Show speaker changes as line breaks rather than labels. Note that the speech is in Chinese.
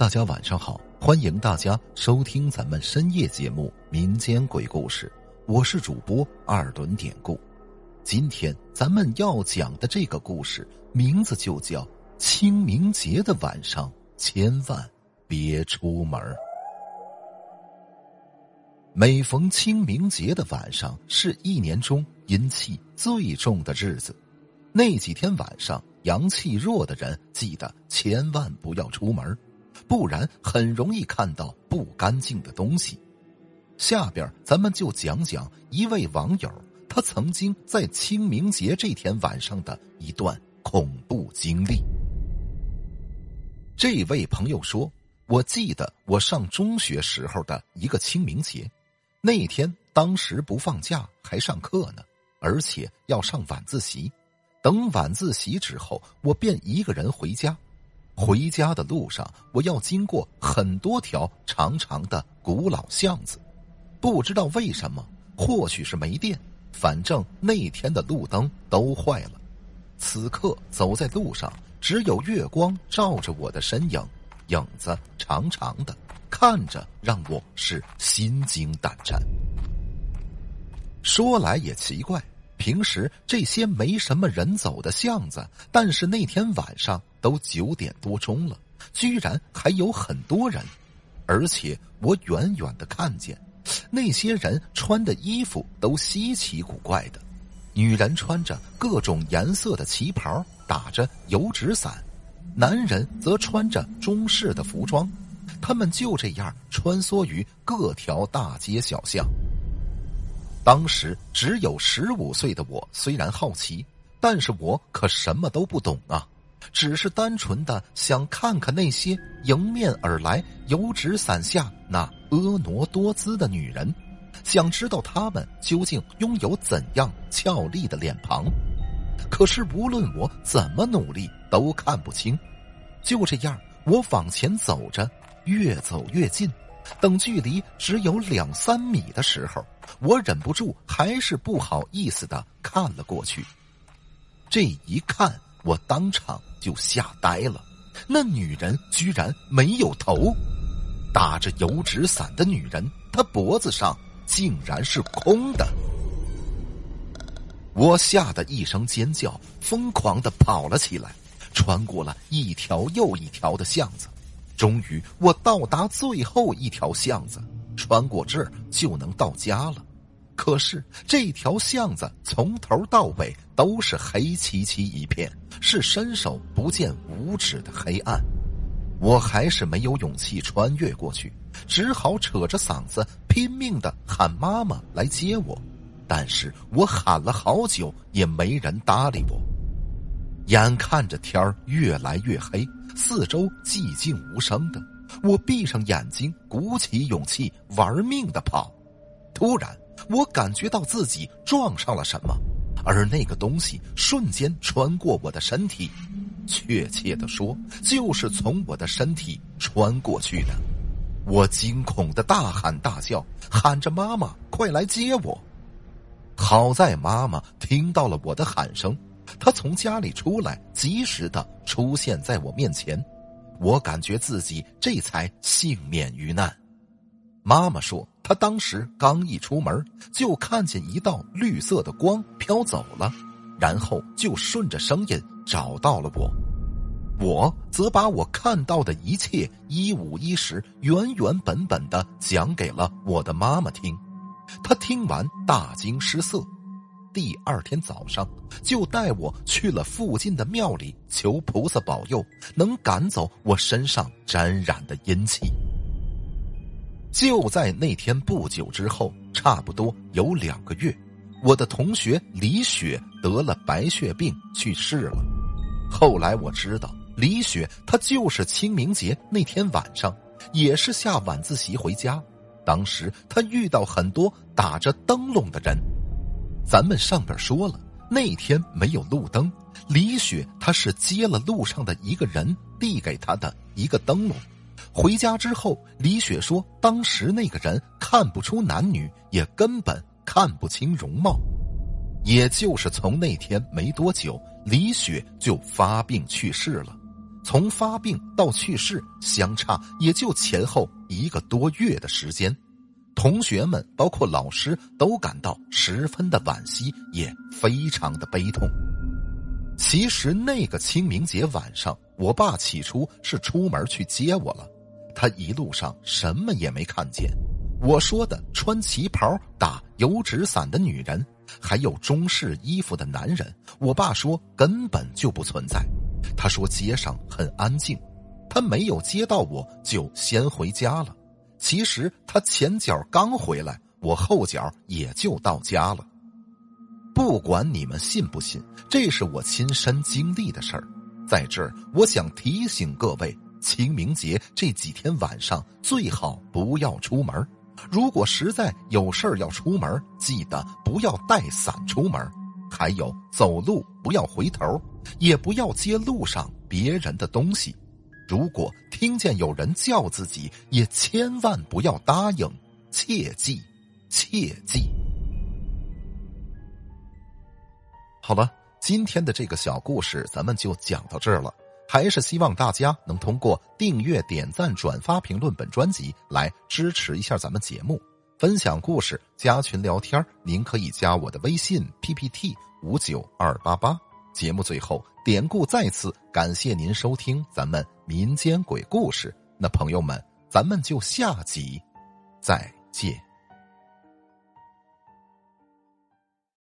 大家晚上好，欢迎大家收听咱们深夜节目《民间鬼故事》，我是主播二轮典故。今天咱们要讲的这个故事名字就叫清明节的晚上，千万别出门。每逢清明节的晚上，是一年中阴气最重的日子。那几天晚上，阳气弱的人记得千万不要出门。不然很容易看到不干净的东西。下边咱们就讲讲一位网友他曾经在清明节这天晚上的一段恐怖经历。这位朋友说：“我记得我上中学时候的一个清明节，那天当时不放假还上课呢，而且要上晚自习。等晚自习之后，我便一个人回家。”回家的路上，我要经过很多条长长的古老巷子，不知道为什么，或许是没电，反正那天的路灯都坏了。此刻走在路上，只有月光照着我的身影，影子长长的，看着让我是心惊胆战。说来也奇怪。平时这些没什么人走的巷子，但是那天晚上都九点多钟了，居然还有很多人，而且我远远的看见，那些人穿的衣服都稀奇古怪的，女人穿着各种颜色的旗袍，打着油纸伞，男人则穿着中式的服装，他们就这样穿梭于各条大街小巷。当时只有十五岁的我，虽然好奇，但是我可什么都不懂啊，只是单纯的想看看那些迎面而来、油纸伞下那婀娜多姿的女人，想知道她们究竟拥有怎样俏丽的脸庞。可是无论我怎么努力，都看不清。就这样，我往前走着，越走越近。等距离只有两三米的时候，我忍不住还是不好意思的看了过去。这一看，我当场就吓呆了。那女人居然没有头，打着油纸伞的女人，她脖子上竟然是空的。我吓得一声尖叫，疯狂的跑了起来，穿过了一条又一条的巷子。终于，我到达最后一条巷子，穿过这儿就能到家了。可是这条巷子从头到尾都是黑漆漆一片，是伸手不见五指的黑暗。我还是没有勇气穿越过去，只好扯着嗓子拼命的喊妈妈来接我。但是我喊了好久，也没人搭理我。眼看着天儿越来越黑。四周寂静无声的，我闭上眼睛，鼓起勇气玩命的跑。突然，我感觉到自己撞上了什么，而那个东西瞬间穿过我的身体，确切的说，就是从我的身体穿过去的。我惊恐的大喊大叫，喊着：“妈妈，快来接我！”好在妈妈听到了我的喊声。她从家里出来，及时的出现在我面前，我感觉自己这才幸免于难。妈妈说，她当时刚一出门，就看见一道绿色的光飘走了，然后就顺着声音找到了我。我则把我看到的一切一五一十、原原本本的讲给了我的妈妈听。她听完大惊失色。第二天早上，就带我去了附近的庙里求菩萨保佑，能赶走我身上沾染的阴气。就在那天不久之后，差不多有两个月，我的同学李雪得了白血病去世了。后来我知道，李雪她就是清明节那天晚上，也是下晚自习回家，当时她遇到很多打着灯笼的人。咱们上边说了，那天没有路灯，李雪她是接了路上的一个人递给她的一个灯笼。回家之后，李雪说，当时那个人看不出男女，也根本看不清容貌。也就是从那天没多久，李雪就发病去世了。从发病到去世相差也就前后一个多月的时间，同学们包括老师都感到十分的惋惜，也非常的悲痛。其实那个清明节晚上，我爸起初是出门去接我了，他一路上什么也没看见。我说的穿旗袍、打油纸伞的女人，还有中式衣服的男人，我爸说根本就不存在。他说街上很安静，他没有接到我就先回家了。其实他前脚刚回来，我后脚也就到家了。不管你们信不信，这是我亲身经历的事儿。在这儿，我想提醒各位：清明节这几天晚上最好不要出门。如果实在有事儿要出门，记得不要带伞出门。还有，走路不要回头，也不要接路上别人的东西。如果听见有人叫自己，也千万不要答应。切记，切记。好了，今天的这个小故事咱们就讲到这儿了。还是希望大家能通过订阅、点赞、转发、评论本专辑来支持一下咱们节目，分享故事、加群聊天。您可以加我的微信 PPT 五九二八八。节目最后，典故再次感谢您收听咱们民间鬼故事。那朋友们，咱们就下集再见。